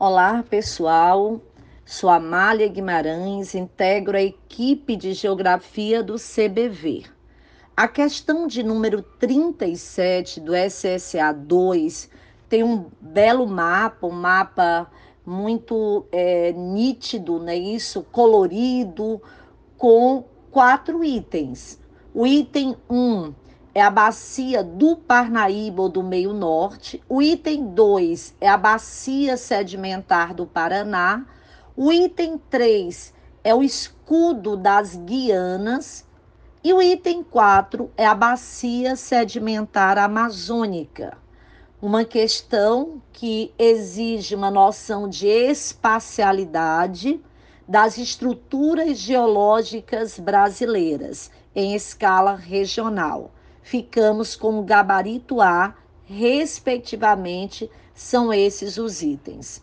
Olá, pessoal. Sou Amália Guimarães, integro a equipe de Geografia do CBV. A questão de número 37 do SSA 2 tem um belo mapa, um mapa muito é, nítido, né? Isso, colorido, com quatro itens. O item 1 um é a bacia do Parnaíba ou do Meio Norte. O item 2 é a bacia sedimentar do Paraná. O item 3 é o escudo das Guianas. E o item 4 é a bacia sedimentar amazônica. Uma questão que exige uma noção de espacialidade das estruturas geológicas brasileiras em escala regional ficamos com o gabarito A, respectivamente, são esses os itens.